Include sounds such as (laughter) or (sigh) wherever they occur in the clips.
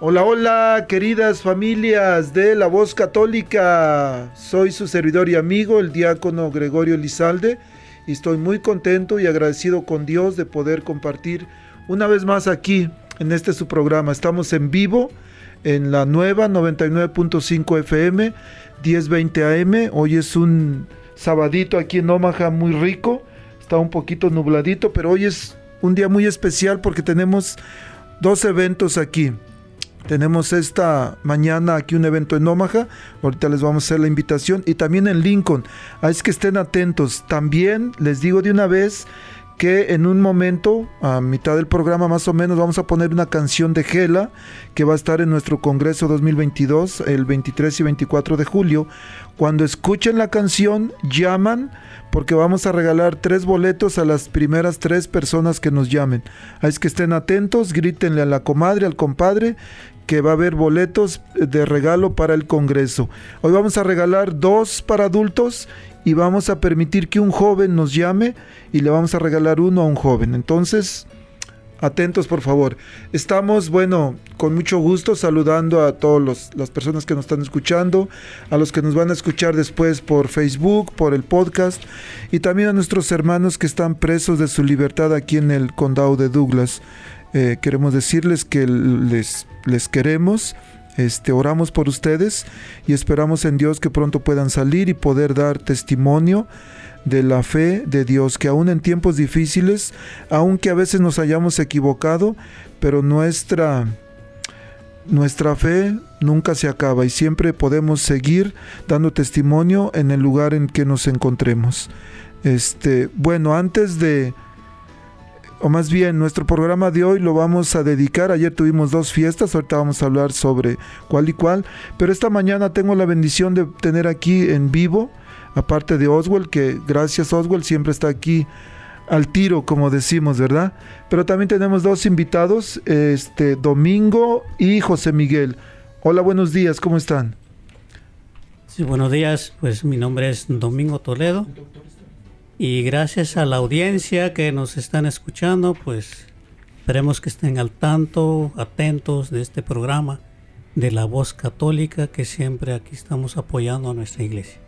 Hola, hola, queridas familias de la voz católica. Soy su servidor y amigo, el diácono Gregorio Lizalde, y estoy muy contento y agradecido con Dios de poder compartir una vez más aquí en este su programa. Estamos en vivo en la nueva 99.5 FM, 1020 AM. Hoy es un sabadito aquí en Omaha muy rico. Está un poquito nubladito, pero hoy es un día muy especial porque tenemos dos eventos aquí. Tenemos esta mañana aquí un evento en Omaha. Ahorita les vamos a hacer la invitación. Y también en Lincoln. Así es que estén atentos. También les digo de una vez que en un momento, a mitad del programa más o menos, vamos a poner una canción de Gela que va a estar en nuestro Congreso 2022 el 23 y 24 de julio. Cuando escuchen la canción, llaman porque vamos a regalar tres boletos a las primeras tres personas que nos llamen. Es que estén atentos, grítenle a la comadre, al compadre, que va a haber boletos de regalo para el Congreso. Hoy vamos a regalar dos para adultos y vamos a permitir que un joven nos llame y le vamos a regalar uno a un joven. Entonces, atentos por favor. Estamos, bueno, con mucho gusto saludando a todas las personas que nos están escuchando, a los que nos van a escuchar después por Facebook, por el podcast y también a nuestros hermanos que están presos de su libertad aquí en el condado de Douglas. Eh, queremos decirles que les, les queremos. Este, oramos por ustedes y esperamos en Dios que pronto puedan salir y poder dar testimonio de la fe de Dios, que aún en tiempos difíciles, aunque a veces nos hayamos equivocado, pero nuestra, nuestra fe nunca se acaba y siempre podemos seguir dando testimonio en el lugar en que nos encontremos. Este, bueno, antes de o más bien nuestro programa de hoy lo vamos a dedicar. Ayer tuvimos dos fiestas, ahorita vamos a hablar sobre cuál y cuál, pero esta mañana tengo la bendición de tener aquí en vivo, aparte de Oswald, que gracias Oswald siempre está aquí al tiro, como decimos, ¿verdad? Pero también tenemos dos invitados, este Domingo y José Miguel. Hola, buenos días, ¿cómo están? Sí, buenos días, pues mi nombre es Domingo Toledo. Y gracias a la audiencia que nos están escuchando, pues esperemos que estén al tanto, atentos de este programa de la voz católica que siempre aquí estamos apoyando a nuestra iglesia.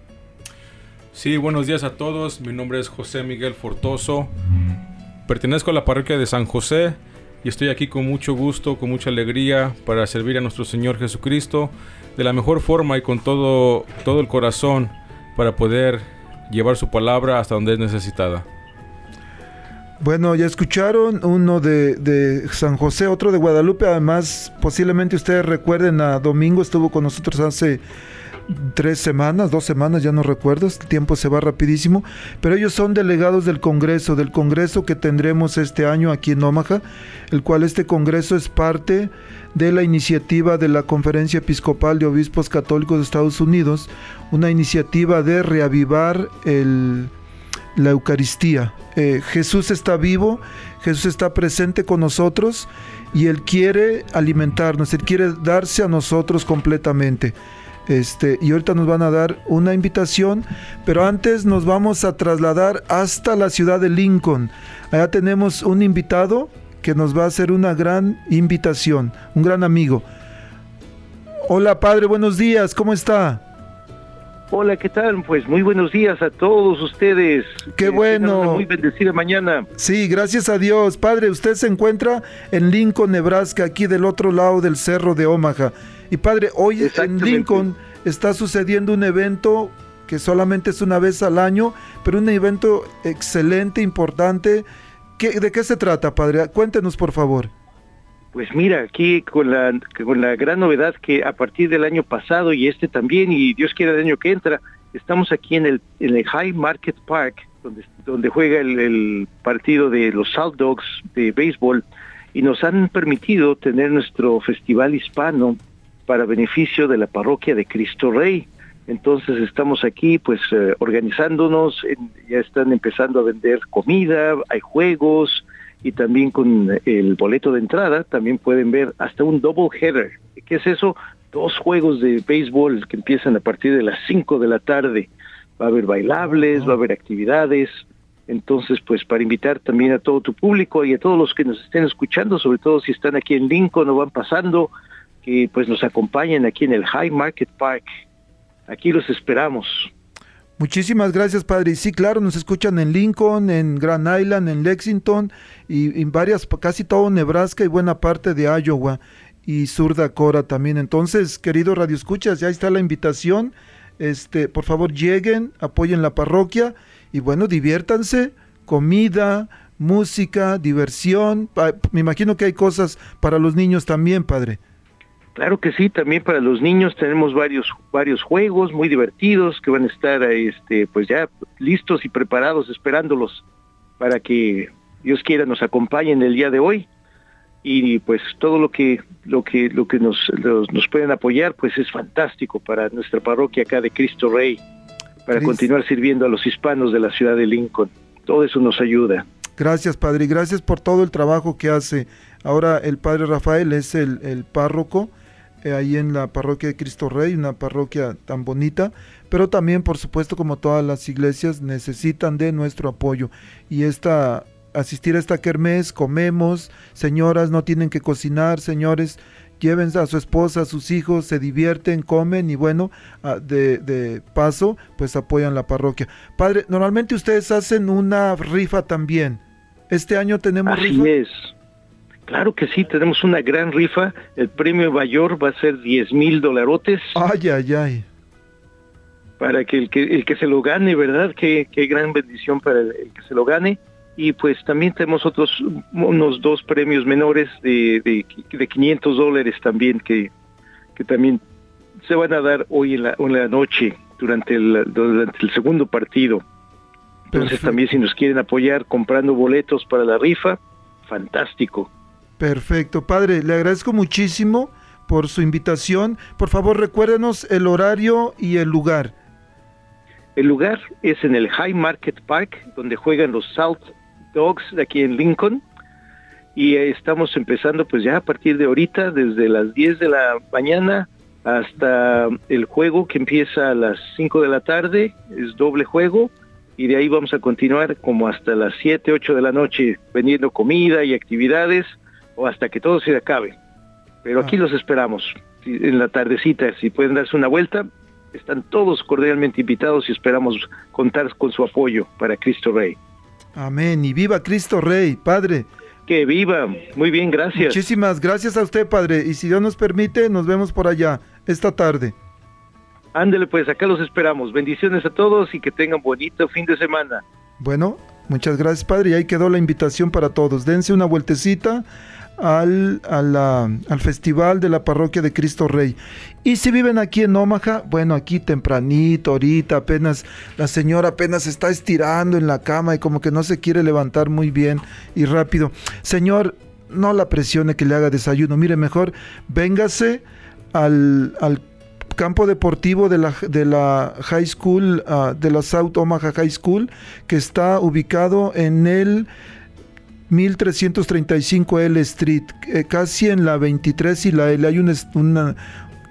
Sí, buenos días a todos. Mi nombre es José Miguel Fortoso. Pertenezco a la parroquia de San José y estoy aquí con mucho gusto, con mucha alegría para servir a nuestro Señor Jesucristo de la mejor forma y con todo, todo el corazón para poder llevar su palabra hasta donde es necesitada. Bueno, ya escucharon uno de, San José, otro de Guadalupe. Además, posiblemente ustedes recuerden a Domingo, estuvo con nosotros hace tres semanas, dos semanas, ya no recuerdo, el tiempo se va rapidísimo, pero ellos son delegados del Congreso, del Congreso que tendremos este año aquí en Omaha, el cual este Congreso es parte de la iniciativa de la Conferencia Episcopal de Obispos Católicos de Estados Unidos, una iniciativa de reavivar la Eucaristía. Eh, Jesús está vivo, Jesús está presente con nosotros y Él quiere alimentarnos, Él quiere darse a nosotros completamente. Este, y ahorita nos van a dar una invitación, pero antes nos vamos a trasladar hasta la ciudad de Lincoln. Allá tenemos un invitado que nos va a hacer una gran invitación, un gran amigo. Hola padre, buenos días, ¿cómo está? Hola, ¿qué tal? Pues muy buenos días a todos ustedes. Qué bueno. muy bendecida mañana. Sí, gracias a Dios. Padre, usted se encuentra en Lincoln, Nebraska, aquí del otro lado del cerro de Omaha. Y padre, hoy en Lincoln está sucediendo un evento que solamente es una vez al año, pero un evento excelente, importante. ¿De qué se trata, padre? Cuéntenos, por favor. Pues mira, aquí con la, con la gran novedad que a partir del año pasado y este también, y Dios quiera el año que entra, estamos aquí en el, en el High Market Park, donde, donde juega el, el partido de los Salt Dogs de béisbol, y nos han permitido tener nuestro festival hispano para beneficio de la parroquia de Cristo Rey. Entonces estamos aquí pues eh, organizándonos, ya están empezando a vender comida, hay juegos, y también con el boleto de entrada también pueden ver hasta un double header. ¿Qué es eso? Dos juegos de béisbol que empiezan a partir de las 5 de la tarde. Va a haber bailables, va a haber actividades. Entonces, pues para invitar también a todo tu público y a todos los que nos estén escuchando, sobre todo si están aquí en Lincoln o van pasando, que pues nos acompañen aquí en el High Market Park. Aquí los esperamos. Muchísimas gracias, padre. Sí, claro, nos escuchan en Lincoln, en Grand Island, en Lexington y en varias, casi todo Nebraska y buena parte de Iowa y Sur Dakota también. Entonces, querido Radio Escuchas, ya está la invitación. Este, por favor, lleguen, apoyen la parroquia y bueno, diviértanse, comida, música, diversión. Me imagino que hay cosas para los niños también, padre. Claro que sí, también para los niños tenemos varios varios juegos muy divertidos que van a estar este pues ya listos y preparados esperándolos para que Dios quiera nos acompañen el día de hoy y pues todo lo que lo que lo que nos nos pueden apoyar pues es fantástico para nuestra parroquia acá de Cristo Rey para continuar sirviendo a los hispanos de la ciudad de Lincoln. Todo eso nos ayuda. Gracias, Padre, y gracias por todo el trabajo que hace. Ahora el Padre Rafael es el, el párroco eh, ahí en la parroquia de Cristo Rey, una parroquia tan bonita, pero también, por supuesto, como todas las iglesias, necesitan de nuestro apoyo. Y esta, asistir a esta kermés, comemos, señoras no tienen que cocinar, señores, lleven a su esposa, a sus hijos, se divierten, comen y bueno, ah, de, de paso, pues apoyan la parroquia. Padre, normalmente ustedes hacen una rifa también. Este año tenemos Así rifa. Es. Claro que sí, tenemos una gran rifa. El premio mayor va a ser 10 mil dolarotes. Ay, ay, ay. Para que el que, el que se lo gane, ¿verdad? Qué, qué gran bendición para el, que se lo gane. Y pues también tenemos otros, unos dos premios menores de, de, de 500 dólares también que, que también se van a dar hoy en la, en la noche durante el, durante el segundo partido. Entonces Perfecto. también si nos quieren apoyar comprando boletos para la rifa, fantástico. Perfecto, padre, le agradezco muchísimo por su invitación. Por favor, recuérdenos el horario y el lugar. El lugar es en el High Market Park, donde juegan los South Dogs de aquí en Lincoln. Y estamos empezando pues ya a partir de ahorita, desde las 10 de la mañana hasta el juego que empieza a las 5 de la tarde, es doble juego. Y de ahí vamos a continuar como hasta las 7, 8 de la noche, vendiendo comida y actividades o hasta que todo se acabe. Pero aquí ah. los esperamos en la tardecita, si pueden darse una vuelta, están todos cordialmente invitados y esperamos contar con su apoyo para Cristo Rey. Amén, y viva Cristo Rey, Padre. Que viva, muy bien, gracias. Muchísimas gracias a usted, Padre, y si Dios nos permite, nos vemos por allá esta tarde. Ándele, pues acá los esperamos. Bendiciones a todos y que tengan bonito fin de semana. Bueno, Muchas gracias, Padre. Y ahí quedó la invitación para todos. Dense una vueltecita al, al Festival de la Parroquia de Cristo Rey. Y si viven aquí en Omaha, bueno, aquí tempranito, ahorita apenas, la señora apenas está estirando en la cama y como que no se quiere levantar muy bien y rápido. Señor, no la presione que le haga desayuno. Mire, mejor véngase al, al campo deportivo de la, de la High School, ah, de la South Omaha High School, que está ubicado en el 1335 L Street, eh, casi en la 23 y la L. Hay un,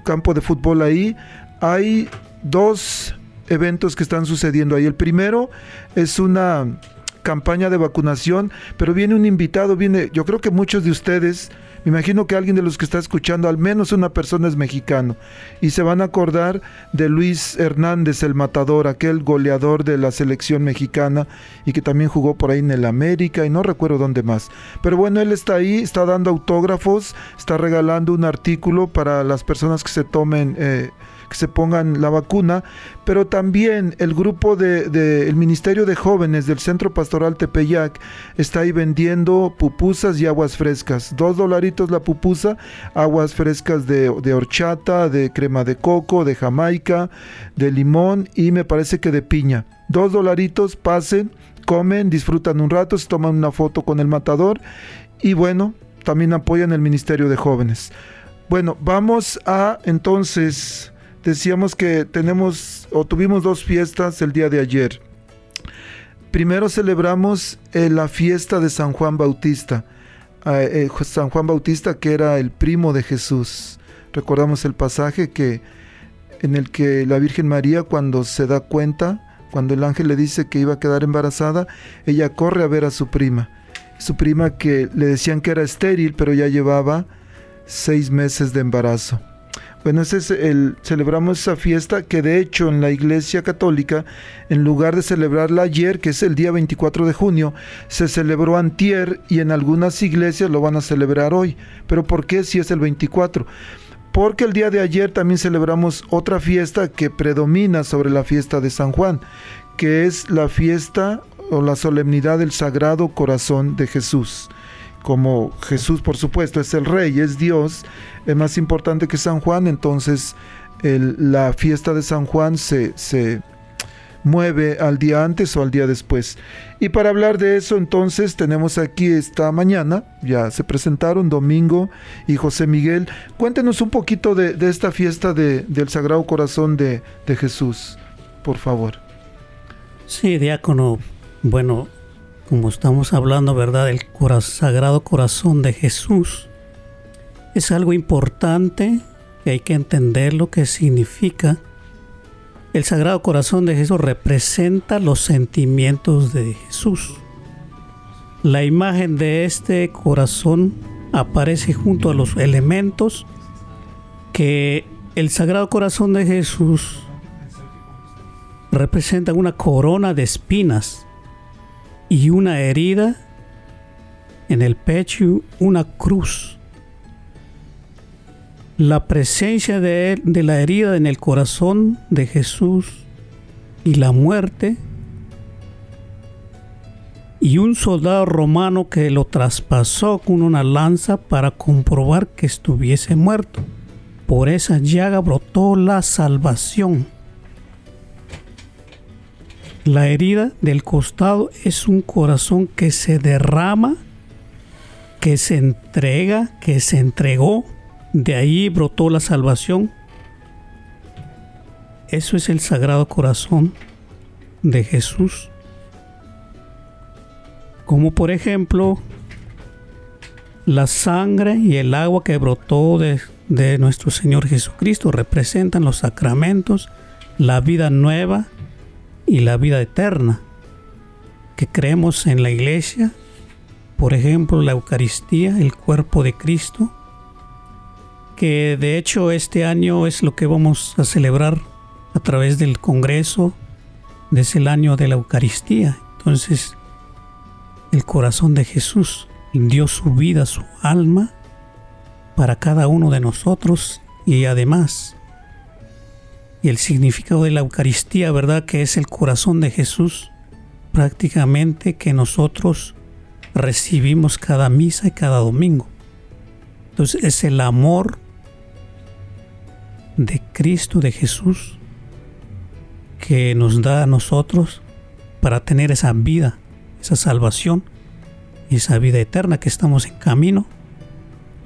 campo de fútbol ahí. Hay dos eventos que están sucediendo ahí. El primero es una campaña de vacunación, pero viene un invitado, viene, yo creo que muchos de ustedes imagino que alguien de los que está escuchando, al menos una persona es mexicano. Y se van a acordar de Luis Hernández, el matador, aquel goleador de la selección mexicana y que también jugó por ahí en el América y no recuerdo dónde más. Pero bueno, él está ahí, está dando autógrafos, está regalando un artículo para las personas que se tomen... Eh, que se pongan la vacuna, pero también el grupo del de, el Ministerio de Jóvenes del Centro Pastoral Tepeyac está ahí vendiendo pupusas y aguas frescas. Dos dolaritos la pupusa, aguas frescas de, de horchata, de crema de coco, de jamaica, de limón y me parece que de piña. Dos dolaritos, pasen, comen, disfrutan un rato, se toman una foto con el matador y bueno, también apoyan el Ministerio de Jóvenes. Bueno, vamos a entonces decíamos que tenemos o tuvimos dos fiestas el día de ayer. Primero celebramos eh, la fiesta de San Juan Bautista. Eh, eh, San Juan Bautista que era el primo de Jesús. Recordamos el pasaje que en el que la Virgen María cuando se da cuenta, cuando el ángel le dice que iba a quedar embarazada, ella corre a ver a su prima. Su prima que le decían que era estéril, pero ya llevaba seis meses de embarazo. Bueno, ese es el, celebramos esa fiesta que de hecho en la Iglesia Católica, en lugar de celebrarla ayer, que es el día 24 de junio, se celebró antier y en algunas iglesias lo van a celebrar hoy. Pero ¿por qué si es el 24? Porque el día de ayer también celebramos otra fiesta que predomina sobre la fiesta de San Juan, que es la fiesta o la solemnidad del Sagrado Corazón de Jesús como Jesús por supuesto es el rey, es Dios, es más importante que San Juan, entonces la fiesta de San Juan se, se mueve al día antes o al día después. Y para hablar de eso, entonces tenemos aquí esta mañana, ya se presentaron Domingo y José Miguel. Cuéntenos un poquito de, esta fiesta del Sagrado Corazón de, de, Jesús, por favor. Sí, diácono. Bueno, como estamos hablando, ¿verdad? El Sagrado Corazón de Jesús. Es algo importante que hay que entender lo que significa. El Sagrado Corazón de Jesús representa los sentimientos de Jesús. La imagen de este corazón aparece junto a los elementos que el Sagrado Corazón de Jesús representa una corona de espinas y una herida en el pecho, una cruz. La presencia de, él, de la herida en el corazón de Jesús y la muerte y un soldado romano que lo traspasó con una lanza para comprobar que estuviese muerto. Por esa llaga brotó la salvación. La herida del costado es un corazón que se derrama, que se entrega, que se entregó. De ahí brotó la salvación. Eso es el sagrado corazón de Jesús. Como por ejemplo la sangre y el agua que brotó de, de nuestro Señor Jesucristo representan los sacramentos, la vida nueva y la vida eterna, que creemos en la iglesia, por ejemplo la Eucaristía, el cuerpo de Cristo, que de hecho este año es lo que vamos a celebrar a través del Congreso, desde el año de la Eucaristía. Entonces, el corazón de Jesús dio su vida, su alma, para cada uno de nosotros y además y el significado de la Eucaristía, ¿verdad? Que es el corazón de Jesús, prácticamente que nosotros recibimos cada misa y cada domingo. Entonces es el amor de Cristo, de Jesús, que nos da a nosotros para tener esa vida, esa salvación y esa vida eterna que estamos en camino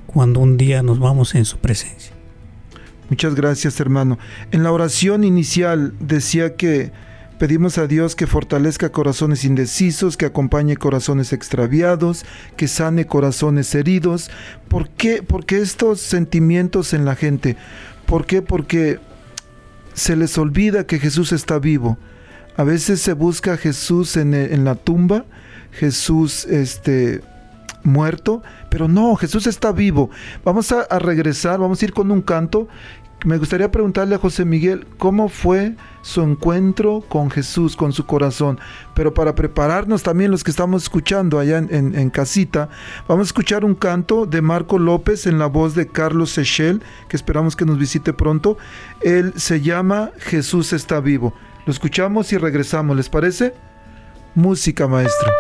cuando un día nos vamos en su presencia. Muchas gracias hermano. En la oración inicial decía que pedimos a Dios que fortalezca corazones indecisos, que acompañe corazones extraviados, que sane corazones heridos. ¿Por qué? Porque estos sentimientos en la gente, ¿por qué? Porque se les olvida que Jesús está vivo. A veces se busca a Jesús en, en la tumba, Jesús este, muerto, pero no, Jesús está vivo. Vamos a, regresar, vamos a ir con un canto. Me gustaría preguntarle a José Miguel cómo fue su encuentro con Jesús, con su corazón. Pero para prepararnos también los que estamos escuchando allá en, en, en casita, vamos a escuchar un canto de Marco López en la voz de Carlos Sechel, que esperamos que nos visite pronto. Él se llama Jesús está vivo. Lo escuchamos y regresamos, ¿les parece? Música, maestro.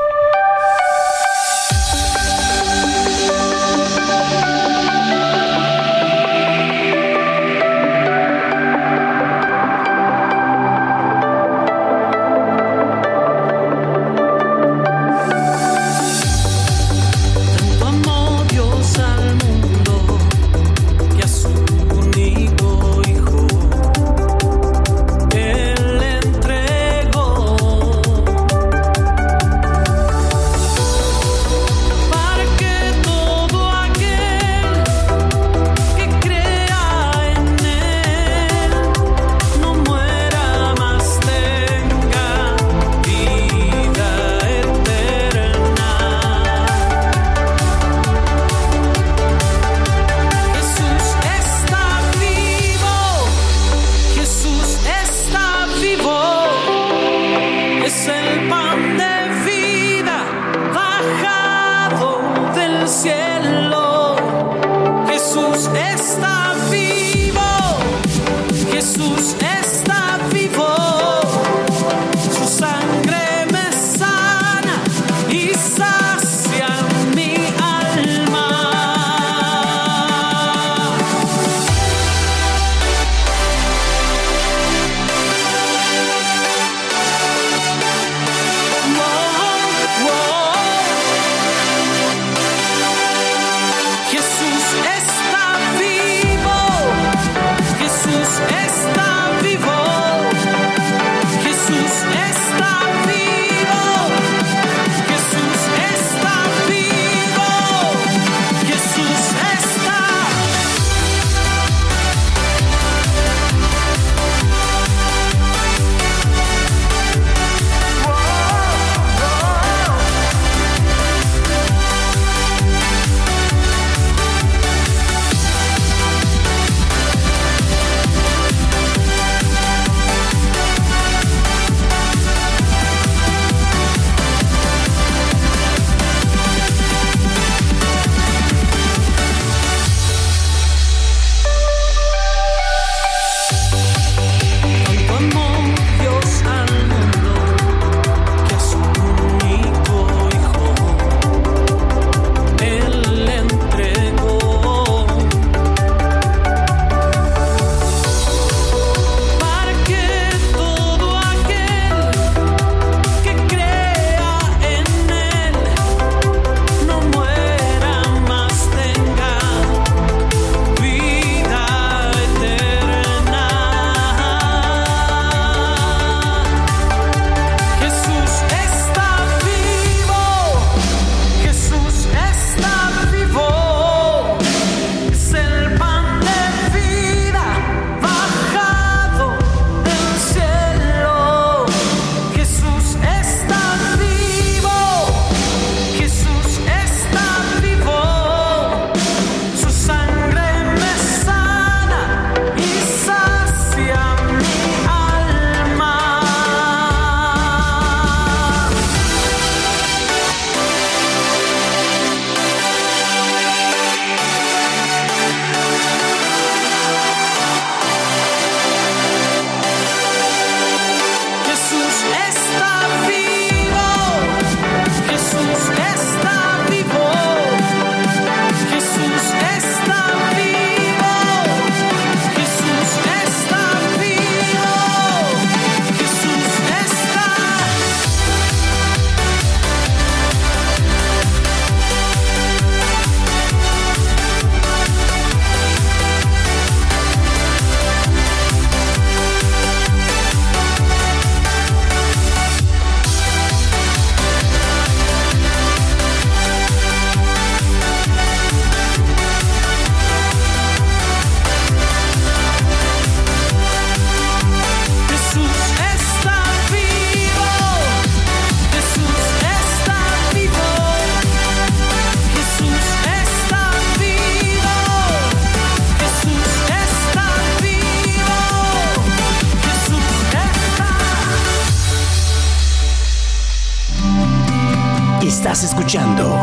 Escuchando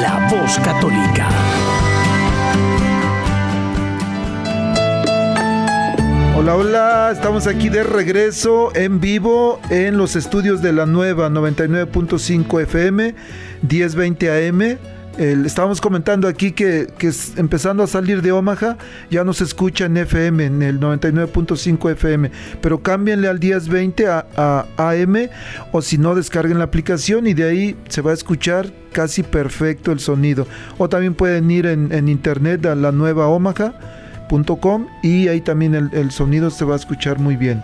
La Voz Católica. Hola, hola, estamos aquí de regreso en vivo en los estudios de la nueva 99.5 FM, 1020 AM. Estábamos comentando aquí que, empezando a salir de Omaha ya nos escucha en FM, en el 99.5 FM, pero cámbienle al 1020 a, a, AM o si no descarguen la aplicación y de ahí se va a escuchar casi perfecto el sonido. O también pueden ir en, internet a la nueva Omaha y ahí también el, sonido se va a escuchar muy bien.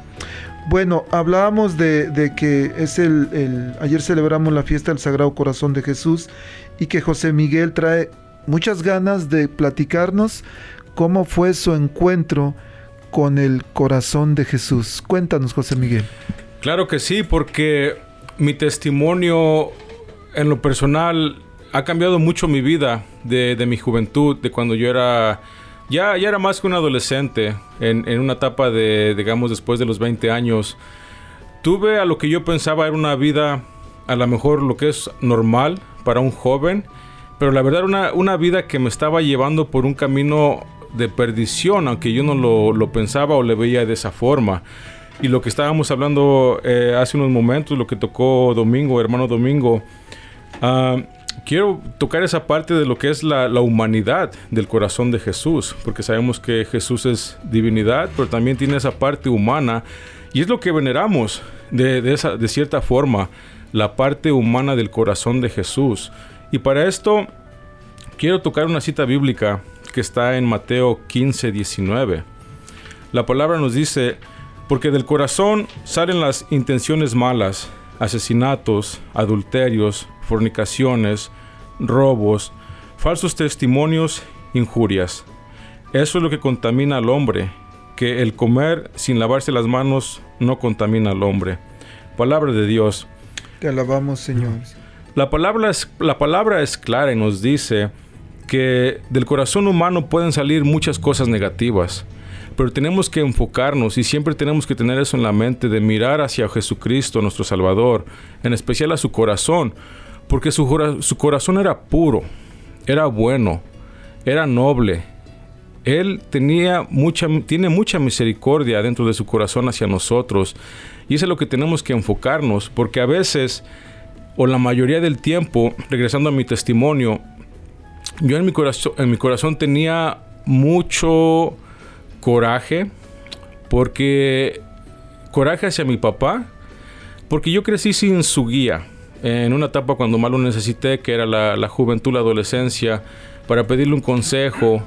Bueno, hablábamos de, que es el, Ayer celebramos la fiesta del Sagrado Corazón de Jesús y que José Miguel trae muchas ganas de platicarnos cómo fue su encuentro con el corazón de Jesús. Cuéntanos, José Miguel. Claro que sí, porque mi testimonio en lo personal ha cambiado mucho mi vida de, mi juventud, de cuando yo era ya, ya era más que un adolescente, en, en, una etapa de, digamos, después de los 20 años. Tuve a lo que yo pensaba era una vida, a lo mejor lo que es normal para un joven, pero la verdad una, una vida que me estaba llevando por un camino de perdición, aunque yo no lo, lo pensaba o le veía de esa forma. Y lo que estábamos hablando eh, hace unos momentos, lo que tocó Domingo, hermano Domingo, uh, quiero tocar esa parte de lo que es la, humanidad del corazón de Jesús, porque sabemos que Jesús es divinidad, pero también tiene esa parte humana, y es lo que veneramos de, esa, de cierta forma, la parte humana del corazón de Jesús. Y para esto quiero tocar una cita bíblica que está en Mateo 15, 19. La palabra nos dice, porque del corazón salen las intenciones malas, asesinatos, adulterios, fornicaciones, robos, falsos testimonios, injurias. Eso es lo que contamina al hombre, que el comer sin lavarse las manos no contamina al hombre. Palabra de Dios. Te alabamos, Señor. La palabra es, la palabra es clara y nos dice que del corazón humano pueden salir muchas cosas negativas, pero tenemos que enfocarnos y siempre tenemos que tener eso en la mente de mirar hacia Jesucristo, nuestro Salvador, en especial a su corazón, porque su, su corazón era puro, era bueno, era noble. Él tenía mucha, tiene mucha misericordia dentro de su corazón hacia nosotros. Y eso es lo que tenemos que enfocarnos, porque a veces, o la mayoría del tiempo, regresando a mi testimonio, yo en mi corazón, en mi corazón tenía mucho coraje, porque coraje hacia mi papá, porque yo crecí sin su guía en una etapa cuando más lo necesité, que era la, juventud, la adolescencia, para pedirle un consejo,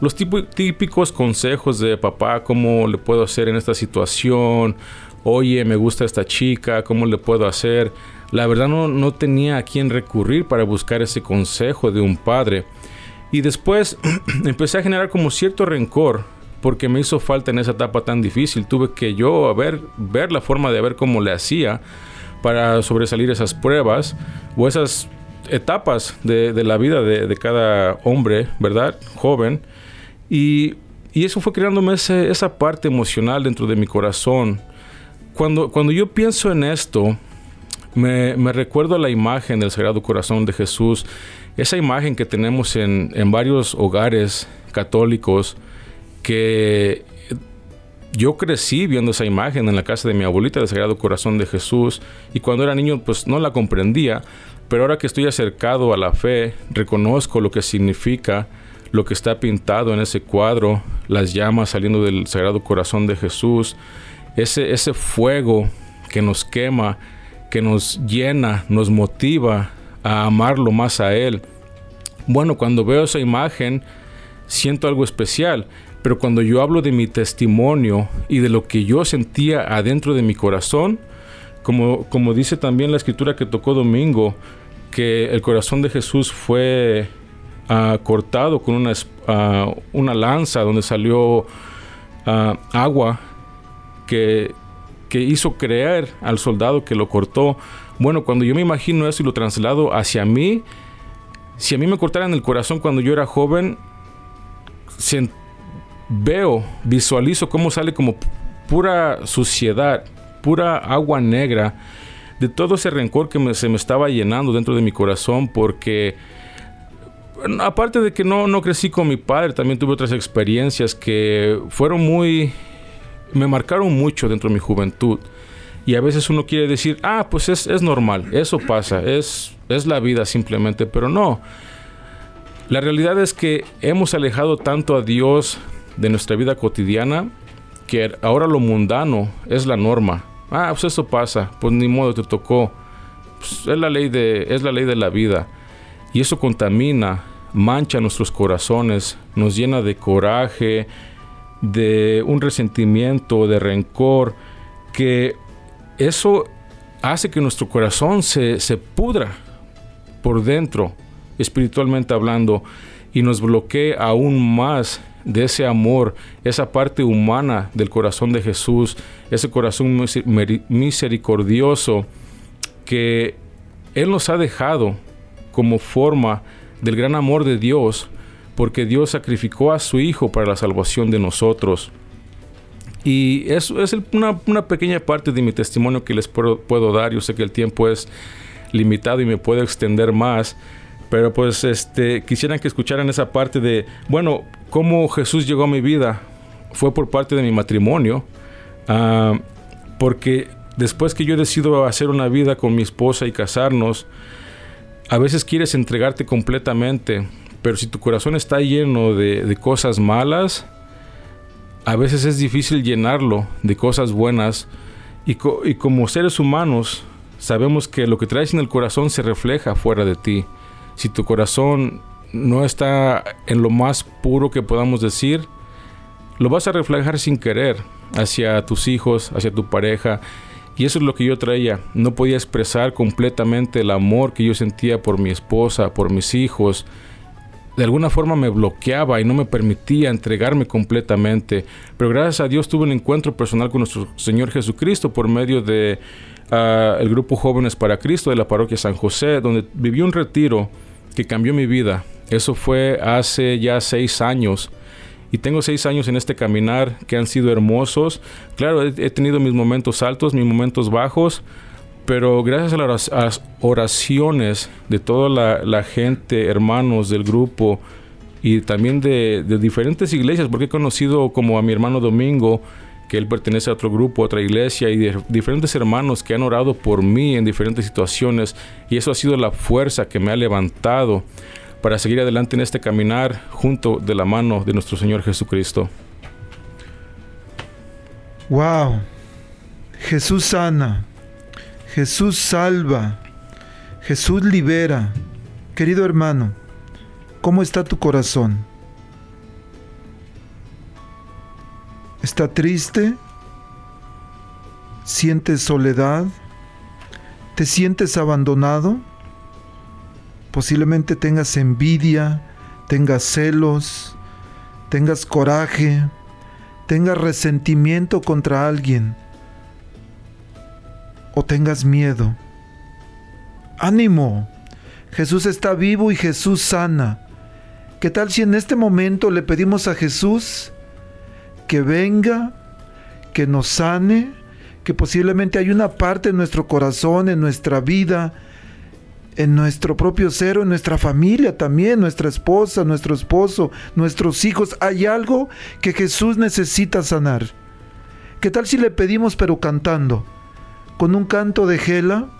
los típicos consejos de papá, cómo le puedo hacer en esta situación, oye, me gusta esta chica, cómo le puedo hacer. La verdad no, tenía a quién recurrir para buscar ese consejo de un padre. Y después (clears throat) empecé a generar como cierto rencor porque me hizo falta en esa etapa tan difícil. Tuve que yo ver, ver la forma de ver cómo le hacía para sobresalir esas pruebas o esas etapas de, la vida de, cada hombre, ¿verdad? Joven. Y, eso fue creándome esa parte emocional dentro de mi corazón. Cuando, cuando yo pienso en esto, me, recuerdo la imagen del Sagrado Corazón de Jesús, esa imagen que tenemos en, en varios hogares católicos, que yo crecí viendo esa imagen en la casa de mi abuelita del Sagrado Corazón de Jesús y cuando era niño pues no la comprendía, pero ahora que estoy acercado a la fe, reconozco lo que significa lo que está pintado en ese cuadro, las llamas saliendo del Sagrado Corazón de Jesús, ese, ese fuego que nos quema, que nos llena, nos motiva a amarlo más a Él. Bueno, cuando veo esa imagen, siento algo especial. Pero cuando yo hablo de mi testimonio y de lo que yo sentía adentro de mi corazón, como, como dice también la escritura que tocó Domingo, que el corazón de Jesús fue ah, cortado con una, uh, una, lanza donde salió ah, agua que, que hizo creer al soldado que lo cortó. Bueno, cuando yo me imagino eso y lo traslado hacia mí, si a mí me cortaran el corazón cuando yo era joven, veo, visualizo cómo sale como pura suciedad, pura agua negra de todo ese rencor que se me estaba llenando dentro de mi corazón porque aparte de que no, no crecí con mi padre, también tuve otras experiencias que fueron muy... me marcaron mucho dentro de mi juventud. Y a veces uno quiere decir, ah, pues es, es normal, eso pasa, es, es la vida simplemente, pero no. La realidad es que hemos alejado tanto a Dios de nuestra vida cotidiana que ahora lo mundano es la norma. Ah, pues eso pasa, pues ni modo te tocó. Pues es la ley de es la ley de la vida. Y eso contamina mancha nuestros corazones, nos llena de coraje, de un resentimiento, de rencor, que eso hace que nuestro corazón se, pudra por dentro, espiritualmente hablando, y nos bloquee aún más de ese amor, esa parte humana del corazón de Jesús, ese corazón misericordioso que Él nos ha dejado como forma del gran amor de Dios, porque Dios sacrificó a su Hijo para la salvación de nosotros. Y eso es una, pequeña parte de mi testimonio que les puedo, dar. Yo sé que el tiempo es limitado y me puedo extender más. Pero pues este, quisieran que escucharan esa parte de, bueno, cómo Jesús llegó a mi vida. Fue por parte de mi matrimonio. Ah, porque después que yo decido hacer una vida con mi esposa y casarnos, a veces quieres entregarte completamente, pero si tu corazón está lleno de, cosas malas, a veces es difícil llenarlo de cosas buenas. Y, y, como seres humanos, sabemos que lo que traes en el corazón se refleja fuera de ti. Si tu corazón no está en lo más puro que podamos decir, lo vas a reflejar sin querer hacia tus hijos, hacia tu pareja. Y eso es lo que yo traía. No podía expresar completamente el amor que yo sentía por mi esposa, por mis hijos. De alguna forma me bloqueaba y no me permitía entregarme completamente. Pero gracias a Dios tuve un encuentro personal con nuestro Señor Jesucristo por medio de ah, el grupo Jóvenes para Cristo de la parroquia San José, donde viví un retiro que cambió mi vida. Eso fue hace ya seis años. Y tengo seis años en este caminar que han sido hermosos. Claro, he, tenido mis momentos altos, mis momentos bajos, pero gracias a las oraciones de toda la, gente, hermanos del grupo y también de, diferentes iglesias, porque he conocido como a mi hermano Domingo, que él pertenece a otro grupo, otra iglesia, y diferentes hermanos que han orado por mí en diferentes situaciones, y eso ha sido la fuerza que me ha levantado para seguir adelante en este caminar junto de la mano de nuestro Señor Jesucristo. Wow. Jesús sana. Jesús salva. Jesús libera. Querido hermano, ¿cómo está tu corazón? ¿Está triste? ¿Sientes soledad? ¿Te sientes abandonado? Posiblemente tengas envidia, tengas celos, tengas coraje, tengas resentimiento contra alguien o tengas miedo. Ánimo, Jesús está vivo y Jesús sana. ¿Qué tal si en este momento le pedimos a Jesús que venga, que nos sane, que posiblemente hay una parte en nuestro corazón, en nuestra vida, en nuestro propio ser en nuestra familia también, nuestra esposa, nuestro esposo, nuestros hijos. Hay algo que Jesús necesita sanar. ¿Qué tal si le pedimos pero cantando? Con un canto de Gela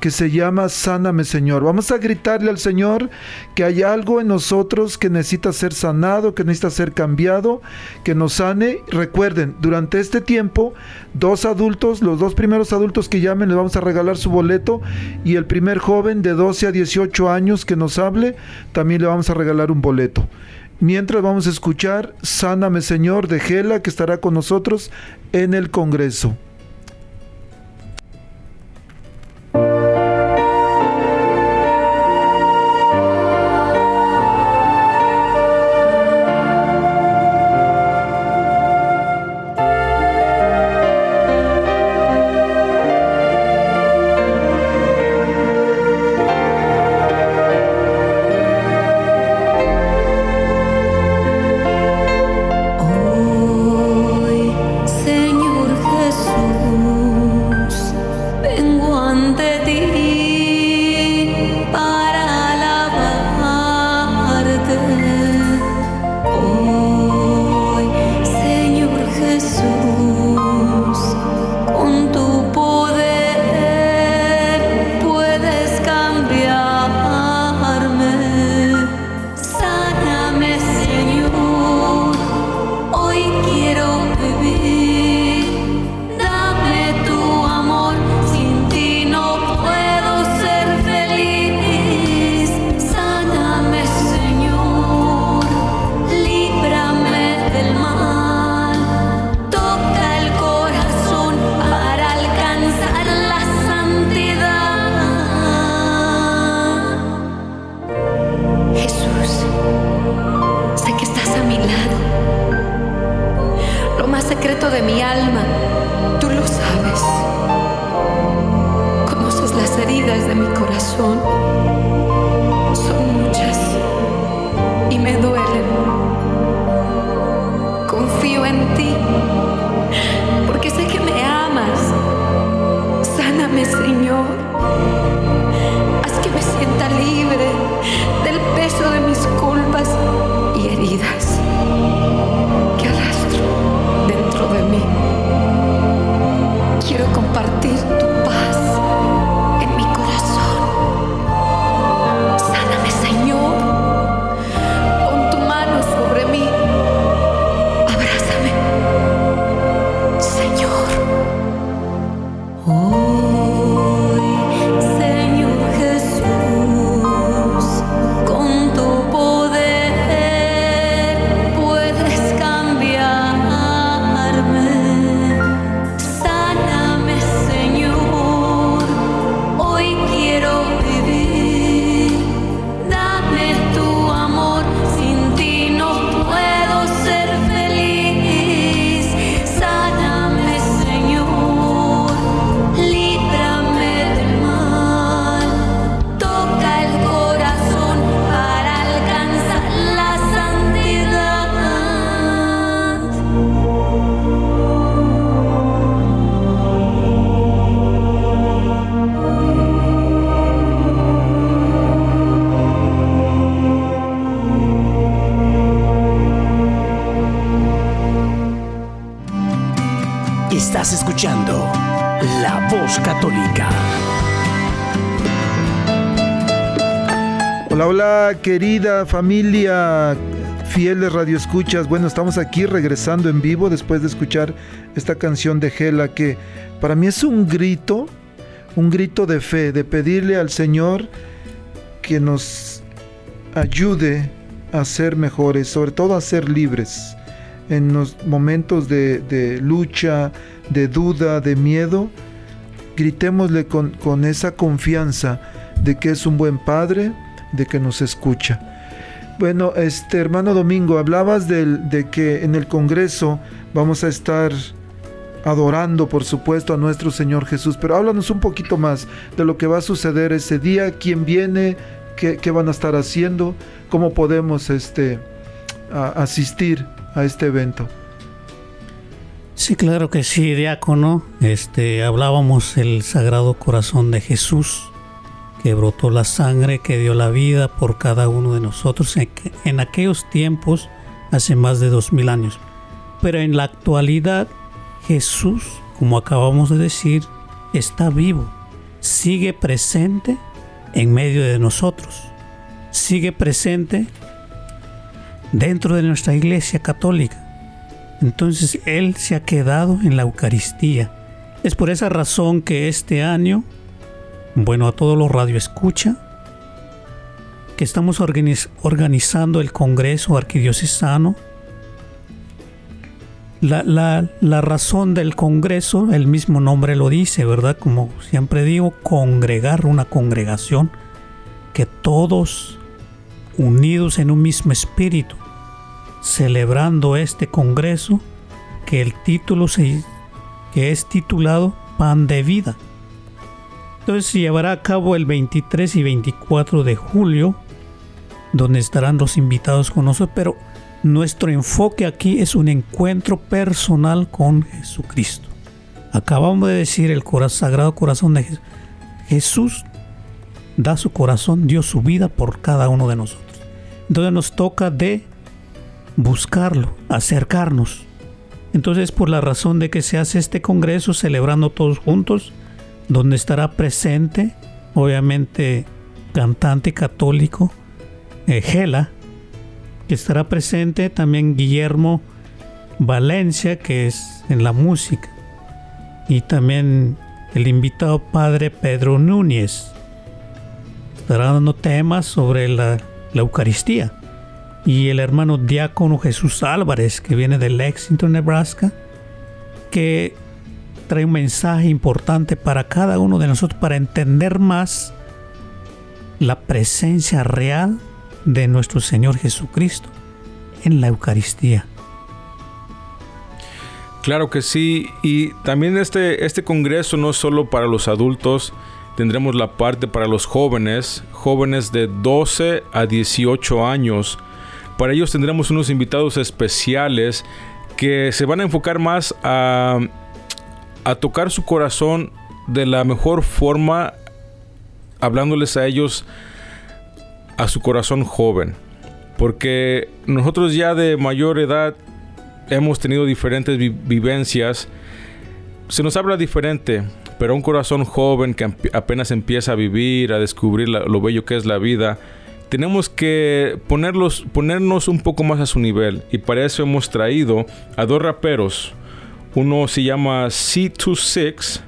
que se llama Sáname Señor. Vamos a gritarle al Señor que hay algo en nosotros que necesita ser sanado, que necesita ser cambiado, que nos sane. Recuerden, durante este tiempo, dos adultos, los dos primeros adultos que llamen, les vamos a regalar su boleto y el primer joven de 12 a 18 años que nos hable, también le vamos a regalar un boleto. Mientras vamos a escuchar Sáname Señor de Gela que estará con nosotros en el Congreso. Heridas de mi corazón. Son muchas y me duelen. Confío en ti porque sé que me amas. Sáname, Señor. Haz que me sienta libre del peso de querida familia, fieles radioescuchas. Bueno, estamos aquí regresando en vivo después de escuchar esta canción de Gela que para mí es un grito, un grito de fe, de pedirle al Señor que nos ayude a ser mejores, sobre todo a ser libres en los momentos de, lucha, de duda, de miedo. Gritémosle con esa confianza de que es un buen padre, de que nos escucha. Bueno, este hermano Domingo, hablabas del- de que en el Congreso vamos a estar adorando, por supuesto, a nuestro Señor Jesús, pero háblanos un poquito más de lo que va a suceder ese día, quién viene, qué, qué van a estar haciendo, cómo podemos este, asistir a este evento. Sí, claro que sí, diácono. Este, hablábamos el Sagrado Corazón de Jesús, que brotó la sangre, que dio la vida por cada uno de nosotros en, en aquellos tiempos, hace más de dos mil años. Pero en la actualidad, Jesús, como acabamos de decir, está vivo, sigue presente en medio de nosotros, sigue presente dentro de nuestra iglesia católica. Entonces Él se ha quedado en la Eucaristía. Es por esa razón que este año, bueno, a todos los radio escucha, que estamos organiz- organizando el Congreso Arquidiocesano. La, la- la razón del Congreso, el mismo nombre lo dice, ¿verdad? Como siempre digo, congregar una congregación, que todos unidos en un mismo espíritu, celebrando este congreso que el título se, que es titulado Pan de Vida. Entonces se llevará a cabo el 23 y 24 de julio, donde estarán los invitados con nosotros, pero nuestro enfoque aquí es un encuentro personal con Jesucristo. Acabamos de decir el cora- Sagrado Corazón de Jesús. Jesús da su corazón, dio su vida por cada uno de nosotros. Entonces nos toca de buscarlo, acercarnos. Entonces por la razón de que se hace este congreso celebrando todos juntos, donde estará presente, obviamente, cantante católico, eh, Gela, que estará presente también Guillermo Valencia, que es en la música, y también el invitado padre Pedro Núñez. Estará dando temas sobre la, la Eucaristía. Y el hermano diácono Jesús Álvarez, que viene de Lexington, Nebraska, que trae un mensaje importante para cada uno de nosotros para entender más la presencia real de nuestro Señor Jesucristo en la Eucaristía. Claro que sí, y también este, este congreso no es solo para los adultos, tendremos la parte para los jóvenes, jóvenes de 12 a 18 años. Para ellos tendremos unos invitados especiales que se van a enfocar más a, a tocar su corazón de la mejor forma, hablándoles a ellos a su corazón joven. Porque nosotros ya de mayor edad hemos tenido diferentes vivencias. Se nos habla diferente, pero un corazón joven que apenas empieza a vivir, a descubrir lo bello que es la vida, tenemos que ponerlos, ponernos un poco más a su nivel. Y para eso hemos traído a dos raperos. Uno se llama C26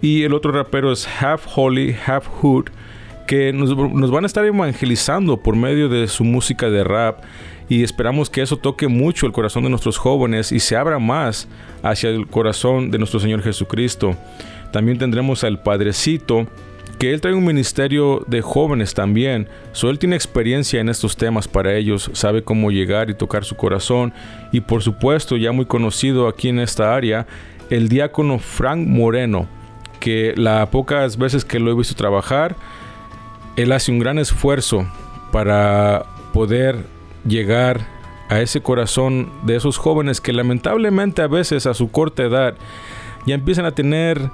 y el otro rapero es Half Holy, Half Hood, que nos, van a estar evangelizando por medio de su música de rap y esperamos que eso toque mucho el corazón de nuestros jóvenes y se abra más hacia el corazón de nuestro Señor Jesucristo. También tendremos al Padrecito, que él trae un ministerio de jóvenes también. So, él tiene experiencia en estos temas para ellos, sabe cómo llegar y tocar su corazón. Y por supuesto, ya muy conocido aquí en esta área, el diácono Frank Moreno, que las pocas veces que lo he visto trabajar, él hace un gran esfuerzo para poder llegar a ese corazón de esos jóvenes que lamentablemente a veces a su corta edad ya empiezan a tener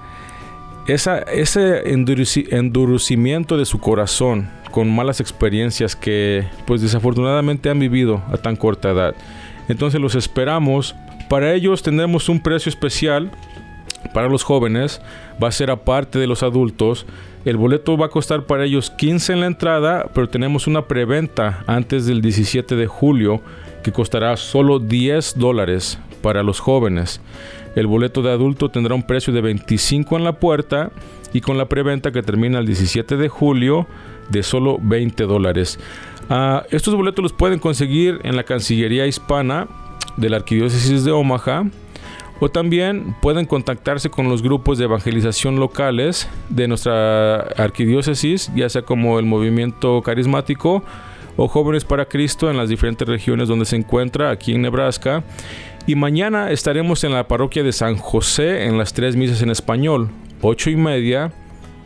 ese endurecimiento de su corazón con malas experiencias que pues desafortunadamente han vivido a tan corta edad. Entonces los esperamos. Para ellos tendremos un precio especial para los jóvenes. Va a ser aparte de los adultos. El boleto va a costar para ellos 15 en la entrada, pero tenemos una preventa antes del 17 de julio que costará solo 10 dólares para los jóvenes. El boleto de adulto tendrá un precio de 25 en la puerta y con la preventa que termina el 17 de julio de solo 20 dólares. Ah, estos boletos los pueden conseguir en la Cancillería Hispana de la Arquidiócesis de Omaha o también pueden contactarse con los grupos de evangelización locales de nuestra arquidiócesis, ya sea como el movimiento carismático o jóvenes para Cristo en las diferentes regiones donde se encuentra aquí en Nebraska. Y mañana estaremos en la parroquia de San José en las tres misas en español, 8 y media,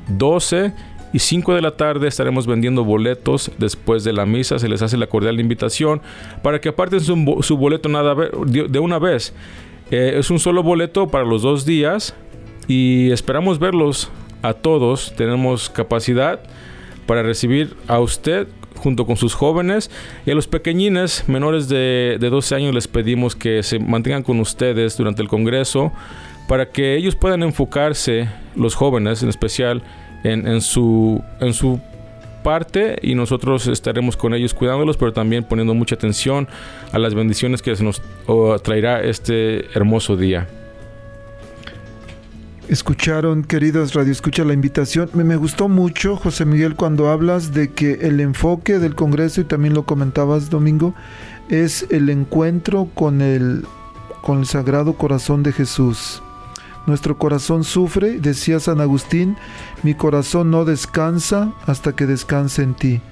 12 y 5 de la tarde estaremos vendiendo boletos después de la misa. Se les hace la cordial invitación para que aparten su, boleto nada de una vez. Eh, es un solo boleto para los dos días y esperamos verlos a todos. Tenemos capacidad para recibir a usted junto con sus jóvenes y a los pequeñines menores de, de 12 años les pedimos que se mantengan con ustedes durante el Congreso para que ellos puedan enfocarse, los jóvenes en especial, en, en, su, en su parte y nosotros estaremos con ellos cuidándolos, pero también poniendo mucha atención a las bendiciones que se nos traerá este hermoso día. Escucharon, queridos Radio Escucha, la invitación. Me, me, gustó mucho, José Miguel, cuando hablas de que el enfoque del Congreso, y también lo comentabas, Domingo, es el encuentro con el, con el Sagrado Corazón de Jesús. Nuestro corazón sufre, decía San Agustín, mi corazón no descansa hasta que descanse en ti.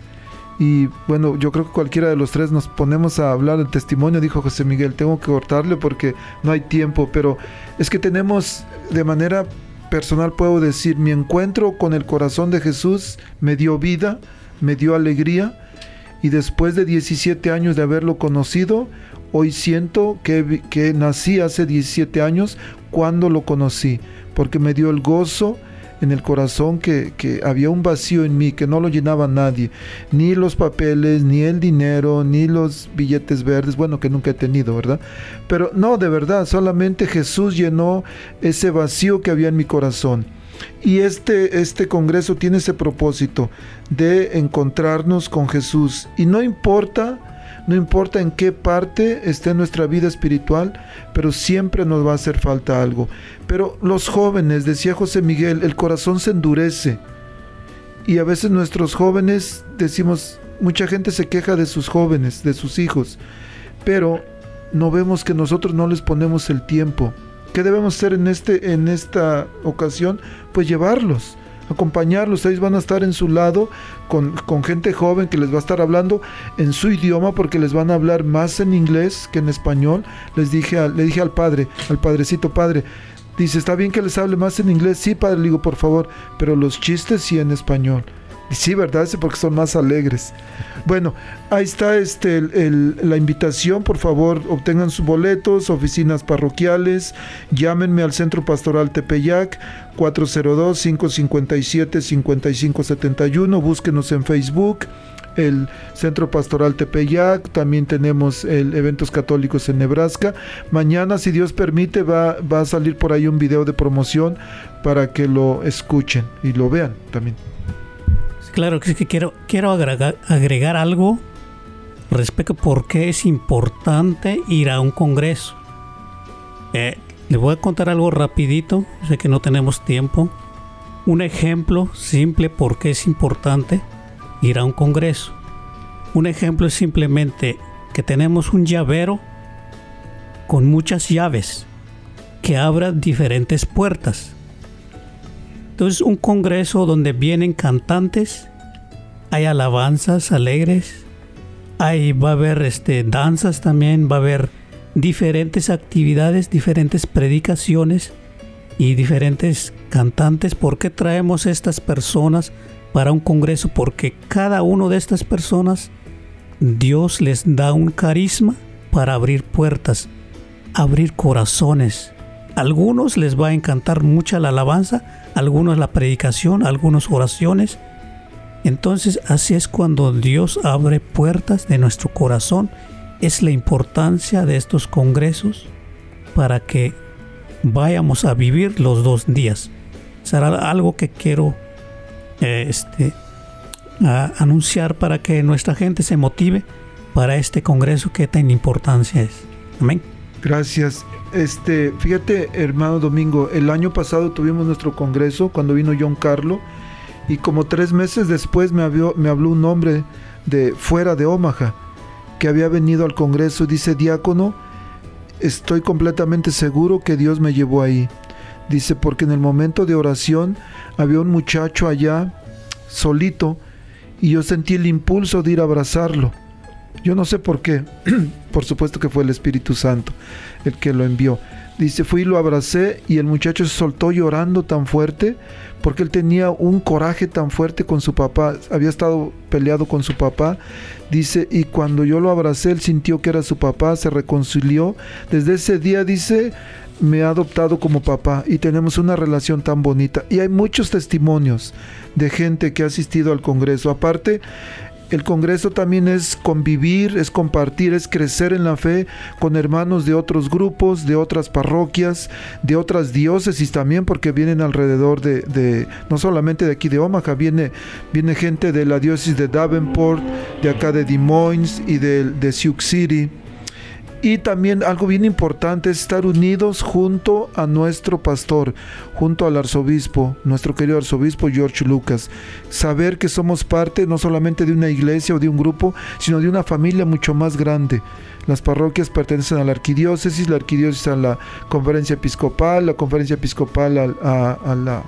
Y bueno, yo creo que cualquiera de los tres nos ponemos a hablar del testimonio, dijo José Miguel, tengo que cortarle porque no hay tiempo, pero es que tenemos de manera personal, puedo decir, mi encuentro con el corazón de Jesús me dio vida, me dio alegría, y después de 17 años de haberlo conocido, hoy siento que, que nací hace 17 años cuando lo conocí, porque me dio el gozo en el corazón que, que, había un vacío en mí que no lo llenaba nadie, ni los papeles, ni el dinero, ni los billetes verdes, bueno, que nunca he tenido, ¿verdad? Pero no, de verdad, solamente Jesús llenó ese vacío que había en mi corazón. Y este, este congreso tiene ese propósito de encontrarnos con Jesús. Y no importa no importa en qué parte esté nuestra vida espiritual, pero siempre nos va a hacer falta algo. Pero los jóvenes, decía José Miguel, el corazón se endurece. Y a veces nuestros jóvenes decimos, mucha gente se queja de sus jóvenes, de sus hijos, pero no vemos que nosotros no les ponemos el tiempo. ¿Qué debemos hacer en, este, en esta ocasión? Pues llevarlos acompañarlos. Ustedes van a estar en su lado con, con, gente joven que les va a estar hablando en su idioma porque les van a hablar más en inglés que en español. Les dije, le dije al padre, al padrecito padre, dice, ¿está bien que les hable más en inglés? Sí, padre, le digo, por favor, pero los chistes sí en español. (laughs) Sí, ¿verdad? Sí, porque son más alegres. Bueno, ahí está este, la invitación. Por favor, obtengan sus boletos, oficinas parroquiales. Llámenme al Centro Pastoral Tepeyac 402-557-5571. Búsquenos en Facebook el Centro Pastoral Tepeyac, también tenemos el eventos católicos en Nebraska. Mañana, si Dios permite, va, va a salir por ahí un video de promoción para que lo escuchen y lo vean también. Claro que quiero, quiero agregar, agregar algo respecto a por qué es importante ir a un congreso. Eh, le voy a contar algo rapidito, sé que no tenemos tiempo. Un ejemplo simple por qué es importante ir a un congreso. Un ejemplo es simplemente que tenemos un llavero con muchas llaves que abra diferentes puertas. Entonces un congreso donde vienen cantantes, hay alabanzas alegres, ahí va a haber este, danzas también, va a haber diferentes actividades, diferentes predicaciones y diferentes cantantes. ¿Por qué traemos estas personas para un congreso? Porque cada una de estas personas Dios les da un carisma para abrir puertas, abrir corazones. Algunos les va a encantar mucha la alabanza, algunos la predicación, algunos oraciones. Entonces así es cuando Dios abre puertas de nuestro corazón. Es la importancia de estos congresos para que vayamos a vivir los dos días. Será algo que quiero eh, este, anunciar para que nuestra gente se motive para este congreso que tan importancia es. Amén. Gracias. Este, fíjate, hermano Domingo, el año pasado tuvimos nuestro congreso cuando vino John Carlo y como tres meses después me, me habló un hombre de fuera de Omaha que había venido al congreso y dice, diácono, estoy completamente seguro que Dios me llevó ahí. Dice, porque en el momento de oración había un muchacho allá solito y yo sentí el impulso de ir a abrazarlo. Yo no sé por qué. (clears throat) por supuesto que fue el Espíritu Santo el que lo envió. Dice, fui y lo abracé y el muchacho se soltó llorando tan fuerte porque él tenía un coraje tan fuerte con su papá, había estado peleado con su papá. Dice, y cuando yo lo abracé, él sintió que era su papá, se reconcilió. Desde ese día, dice, me ha adoptado como papá y tenemos una relación tan bonita. Y hay muchos testimonios de gente que ha asistido al Congreso. Aparte, el Congreso también es convivir, es compartir, es crecer en la fe con hermanos de otros grupos, de otras parroquias, de otras diócesis también, porque vienen alrededor de, no solamente de aquí de Omaha, viene, viene gente de la diócesis de Davenport, de acá de Des Moines y de, de Sioux City y también algo bien importante es estar unidos junto a nuestro pastor, junto al arzobispo, nuestro querido arzobispo George Lucas. Saber que somos parte no solamente de una iglesia o de un grupo, sino de una familia mucho más grande. Las parroquias pertenecen a la arquidiócesis, la arquidiócesis a la conferencia episcopal, la conferencia episcopal a, la,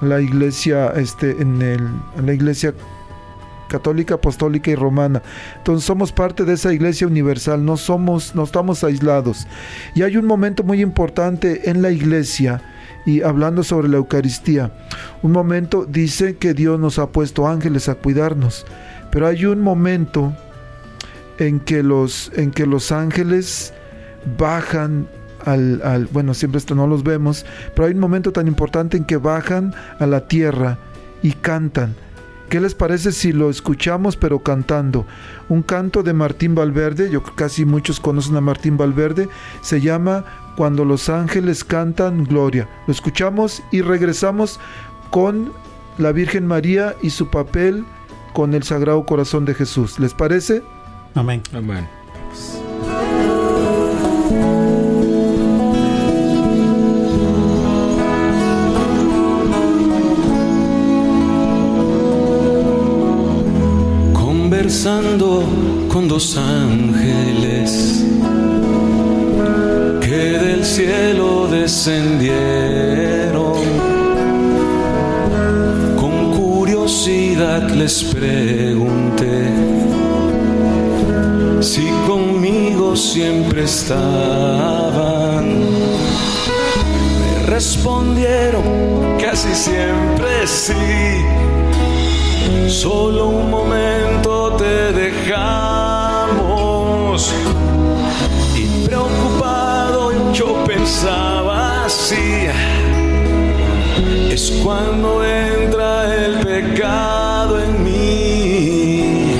la, iglesia, este, en, el, en la iglesia católica, apostólica y romana. Entonces somos parte de esa iglesia universal, no somos, no estamos aislados. Y hay un momento muy importante en la iglesia y hablando sobre la Eucaristía. Un momento dice que Dios nos ha puesto ángeles a cuidarnos, pero hay un momento en que los, en que los ángeles bajan al, al, bueno, siempre esto no los vemos, pero hay un momento tan importante en que bajan a la tierra y cantan. ¿Qué les parece si lo escuchamos pero cantando? Un canto de Martín Valverde, yo casi muchos conocen a Martín Valverde, se llama Cuando los ángeles cantan gloria. Lo escuchamos y regresamos con la Virgen María y su papel con el Sagrado Corazón de Jesús. ¿Les parece? Amén. Amén. Con dos ángeles que del cielo descendieron les pregunté si conmigo siempre estaban. Me respondieron casi siempre sí. Solo un momento te dejamos. Y preocupado yo pensaba así. Es cuando entra el pecado en mí.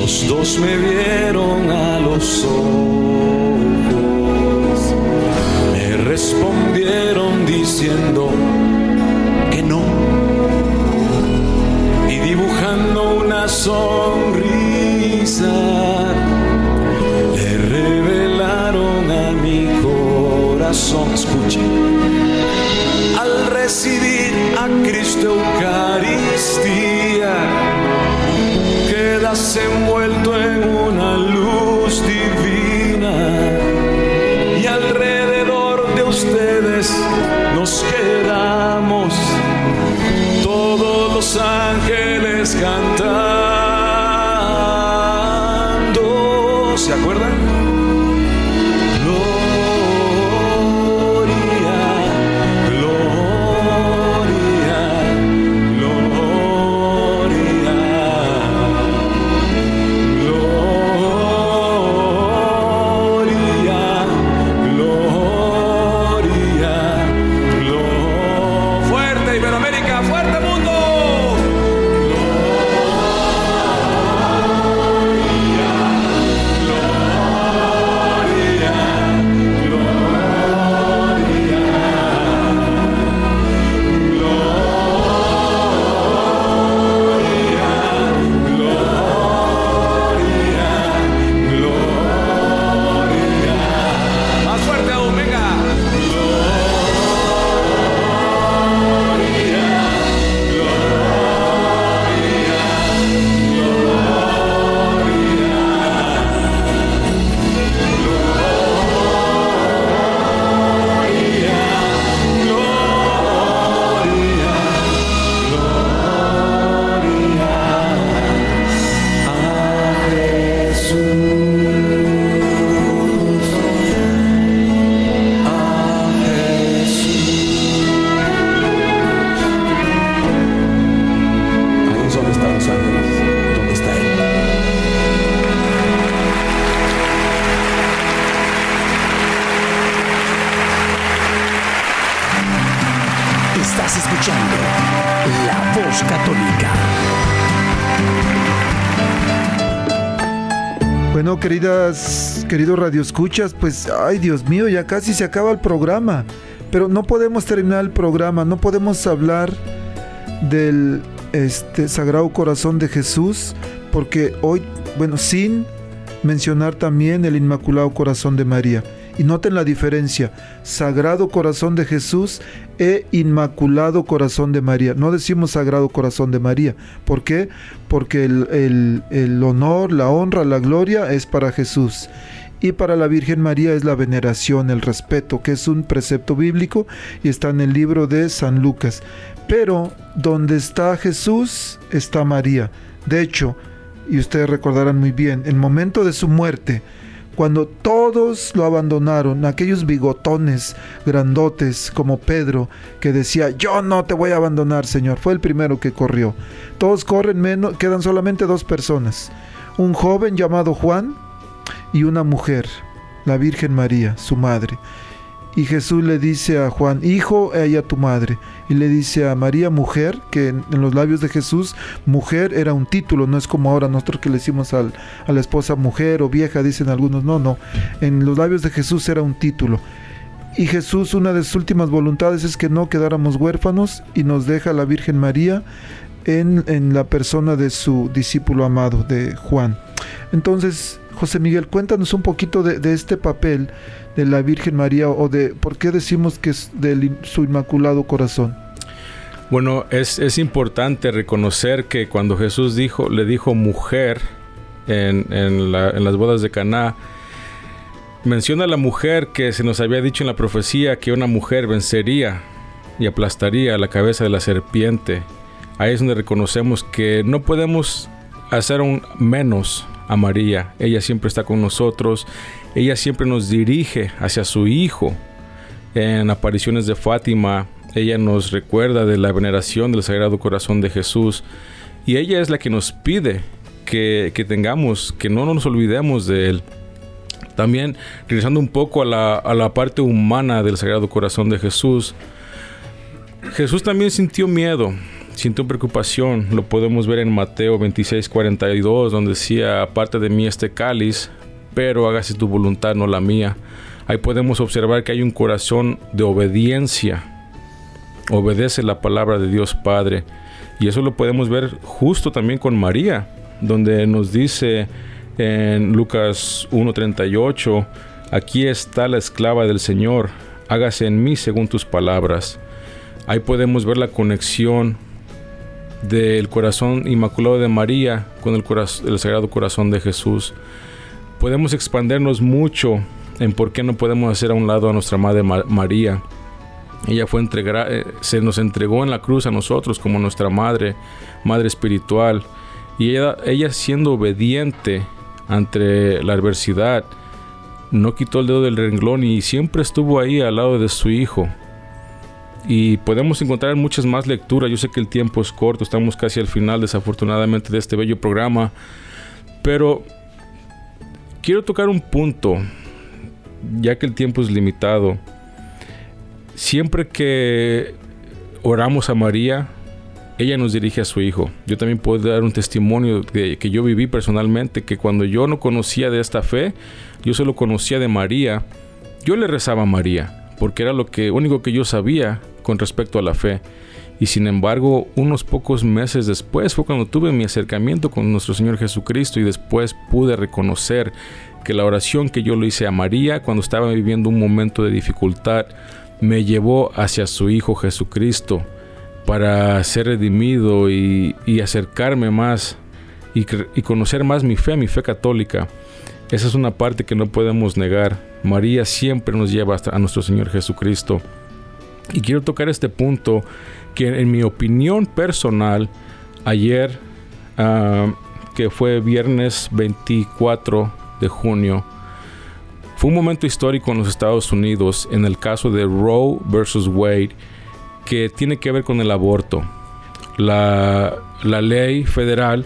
Los dos me vieron a los ojos. Me respondieron diciendo sonrisa, le revelaron a mi corazón. Escuche al recibir a Cristo Eucaristía, quedas envuelto en Queridas, queridos radioescuchas, pues, ay Dios mío, ya casi se acaba el programa. Pero no podemos terminar el programa, no podemos hablar del este, Sagrado Corazón de Jesús, porque hoy, bueno, sin mencionar también el Inmaculado Corazón de María. Y noten la diferencia, Sagrado Corazón de Jesús e Inmaculado Corazón de María. No decimos Sagrado Corazón de María. ¿Por qué? Porque el, el- honor, la honra, la gloria es para Jesús. Y para la Virgen María es la veneración, el respeto, que es un precepto bíblico y está en el libro de San Lucas. Pero donde está Jesús está María. De hecho, y ustedes recordarán muy bien, el momento de su muerte, cuando todos lo abandonaron, aquellos bigotones grandotes como Pedro, que decía, yo no te voy a abandonar, Señor, fue el primero que corrió. Todos corren menos, quedan solamente dos personas, un joven llamado Juan y una mujer, la Virgen María, su madre. Y Jesús le dice a Juan, hijo, ella tu madre. Y le dice a María, mujer, que en, en los labios de Jesús, mujer era un título, no es como ahora nosotros que le decimos al- a la esposa mujer o vieja, dicen algunos, no, no. En los labios de Jesús era un título. Y Jesús, una de sus últimas voluntades es que no quedáramos huérfanos y nos deja la Virgen María en, en la persona de su discípulo amado, de Juan. Entonces, José Miguel, cuéntanos un poquito de, este papel de la Virgen María o de por qué decimos que es de su Inmaculado Corazón. Bueno, es, es importante reconocer que cuando Jesús dijo, le dijo mujer en, en las bodas de Caná, menciona a la mujer que se nos había dicho en la profecía que una mujer vencería y aplastaría la cabeza de la serpiente ahí es donde reconocemos que no podemos hacer un menos a María. Ella siempre está con nosotros, ella siempre nos dirige hacia su Hijo. En apariciones de Fátima, ella nos recuerda de la veneración del Sagrado Corazón de Jesús y ella es la que nos pide que, tengamos, que no nos olvidemos de Él. También, regresando un poco a la, a la parte humana del Sagrado Corazón de Jesús, Jesús también sintió miedo, sintió preocupación. Lo podemos ver en Mateo 26, 42, donde decía, aparte de mí este cáliz, pero hágase tu voluntad, no la mía. Ahí podemos observar que hay un corazón de obediencia. Obedece la palabra de Dios Padre. Y eso lo podemos ver justo también con María, donde nos dice en Lucas 1.38, aquí está la esclava del Señor, hágase en mí según tus palabras. Ahí podemos ver la conexión del corazón inmaculado de María con el, el Sagrado Corazón de Jesús. Podemos expandernos mucho en por qué no podemos hacer a un lado a nuestra Madre María. Ella fue entregada, eh, se nos entregó en la cruz a nosotros como nuestra Madre, Madre espiritual. Y ella, ella siendo obediente ante la adversidad, no quitó el dedo del renglón y siempre estuvo ahí al lado de su Hijo y podemos encontrar muchas más lecturas. Yo sé que el tiempo es corto, estamos casi al final desafortunadamente de este bello programa, pero quiero tocar un punto, ya que el tiempo es limitado. Siempre que oramos a María, ella nos dirige a su hijo. Yo también puedo dar un testimonio de, que yo viví personalmente, que cuando yo no conocía de esta fe, yo solo conocía de María, yo le rezaba a María, porque era lo que único que yo sabía con respecto a la fe. Y sin embargo, unos pocos meses después fue cuando tuve mi acercamiento con nuestro Señor Jesucristo y después pude reconocer que la oración que yo le hice a María cuando estaba viviendo un momento de dificultad me llevó hacia su Hijo Jesucristo para ser redimido y, acercarme más y, conocer más mi fe, mi fe católica. Esa es una parte que no podemos negar. María siempre nos lleva a nuestro Señor Jesucristo. Y quiero tocar este punto que en mi opinión personal, ayer, ah, que fue viernes 24 de junio, fue un momento histórico en los Estados Unidos en el caso de Roe versus Wade, que tiene que ver con el aborto. La, ley federal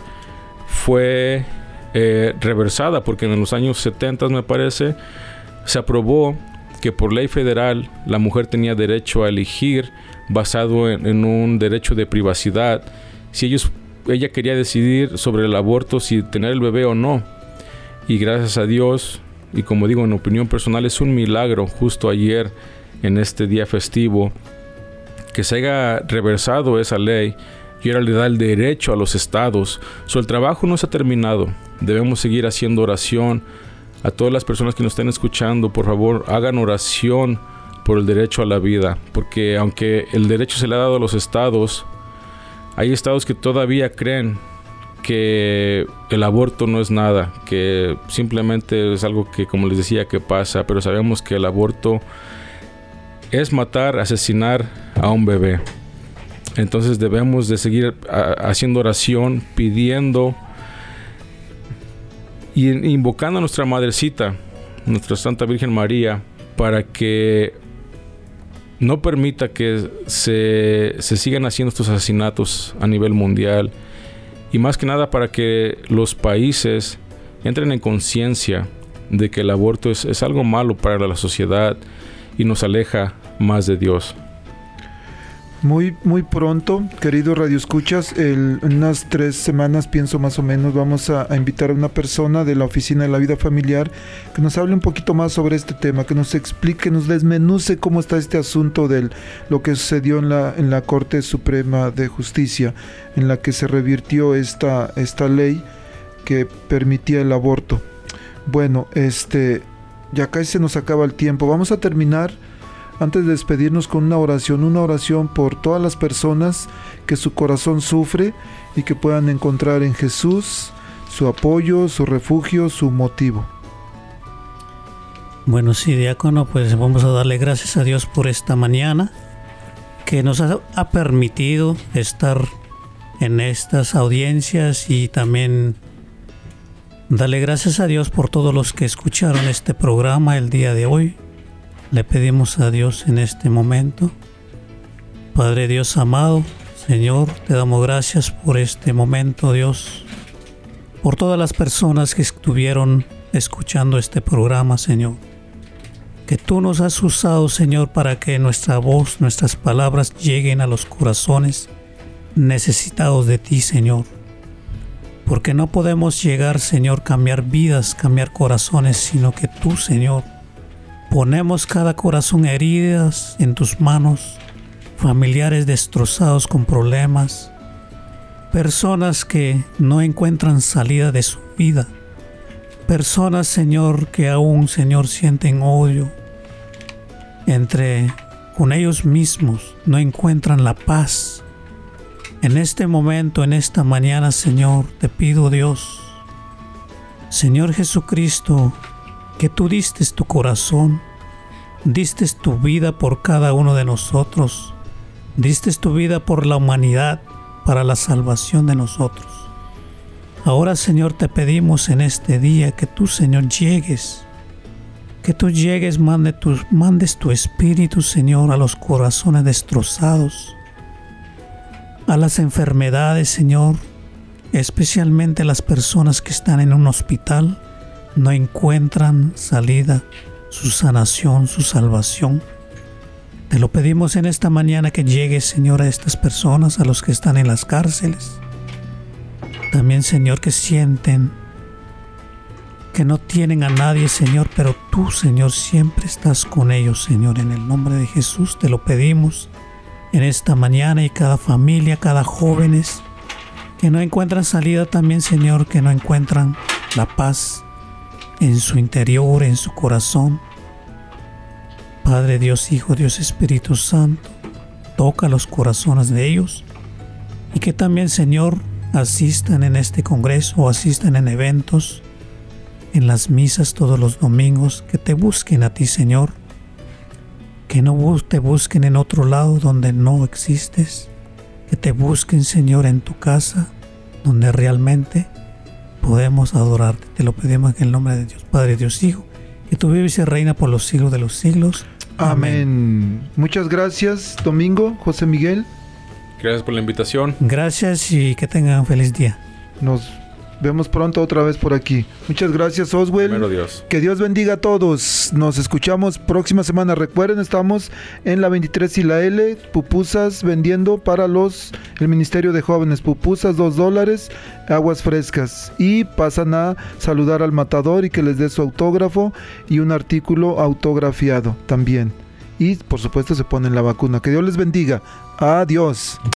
fue eh, reversada porque en los años 70 me parece se aprobó que por ley federal la mujer tenía derecho a elegir basado en, un derecho de privacidad si ellos ella quería decidir sobre el aborto si tener el bebé o no y gracias a Dios y como digo en opinión personal es un milagro justo ayer en este día festivo que se haya reversado esa ley y ahora le da el derecho a los estados. So, el trabajo no se ha terminado. Debemos seguir haciendo oración, a todas las personas que nos estén escuchando, por favor, hagan oración por el derecho a la vida, porque aunque el derecho se le ha dado a los estados, hay estados que todavía creen que el aborto no es nada, que simplemente es algo que, como les decía, que pasa, pero sabemos que el aborto es matar, asesinar a un bebé. Entonces debemos de seguir haciendo oración, pidiendo y invocando a nuestra madrecita, nuestra Santa Virgen María, para que no permita que se, se, sigan haciendo estos asesinatos a nivel mundial y más que nada para que los países entren en conciencia de que el aborto es, es algo malo para la sociedad y nos aleja más de Dios. Muy, muy pronto, queridos radioescuchas, en unas tres semanas, pienso más o menos, vamos a, invitar a una persona de la Oficina de la Vida Familiar que nos hable un poquito más sobre este tema, que nos explique, nos desmenuce cómo está este asunto de lo que sucedió en la, en la Corte Suprema de Justicia, en la que se revirtió esta, esta ley que permitía el aborto. Bueno, este, ya casi se nos acaba el tiempo. Vamos a terminar antes de despedirnos con una oración, una oración por todas las personas que su corazón sufre y que puedan encontrar en Jesús su apoyo, su refugio, su motivo. Bueno, sí, diácono, pues vamos a darle gracias a Dios por esta mañana que nos ha, permitido estar en estas audiencias y también Dale gracias a Dios por todos los que escucharon este programa el día de hoy. Le pedimos a Dios en este momento. Padre Dios amado, Señor, te damos gracias por este momento, Dios. Por todas las personas que estuvieron escuchando este programa, Señor. Que tú nos has usado, Señor, para que nuestra voz, nuestras palabras lleguen a los corazones necesitados de ti, Señor porque no podemos llegar, Señor, cambiar vidas, cambiar corazones, sino que tú, Señor, ponemos cada corazón heridas en tus manos, familiares destrozados con problemas, personas que no encuentran salida de su vida, personas, Señor, que aún, Señor, sienten odio. Entre con ellos mismos, no encuentran la paz. En este momento, en esta mañana, Señor, te pido Dios, Señor Jesucristo, que tú diste tu corazón, diste tu vida por cada uno de nosotros, diste tu vida por la humanidad, para la salvación de nosotros. Ahora, Señor, te pedimos en este día que tú, Señor, llegues, que tú llegues, mande tu, mandes tu espíritu, Señor, a los corazones destrozados a las enfermedades, Señor, especialmente las personas que están en un hospital, no encuentran salida, su sanación, su salvación. Te lo pedimos en esta mañana que llegues, Señor, a estas personas, a los que están en las cárceles. También, Señor, que sienten que no tienen a nadie, Señor, pero tú, Señor, siempre estás con ellos, Señor. En el nombre de Jesús te lo pedimos en esta mañana y cada familia, cada jóvenes que no encuentran salida también, Señor, que no encuentran la paz en su interior, en su corazón. Padre Dios, Hijo, Dios Espíritu Santo, toca los corazones de ellos y que también, Señor, asistan en este congreso o asistan en eventos, en las misas todos los domingos, que te busquen a ti, Señor, que no te busquen en otro lado donde no existes, que te busquen Señor en tu casa donde realmente podemos adorarte. Te lo pedimos en el nombre de Dios, Padre Dios Hijo, que tú vives y reina por los siglos de los siglos. Amén. Muchas gracias, Domingo, José Miguel. Gracias por la invitación. Gracias y que tengan un feliz día. Nos vemos pronto otra vez por aquí. Muchas gracias, Oswell. Dios. Que Dios bendiga a todos. Nos escuchamos próxima semana. Recuerden, estamos en la 23 y la L, pupusas vendiendo para los el Ministerio de Jóvenes. Pupusas, dos dólares, aguas frescas. Y pasan a saludar al matador y que les dé su autógrafo y un artículo autografiado también. Y por supuesto se ponen la vacuna. Que Dios les bendiga. Adiós.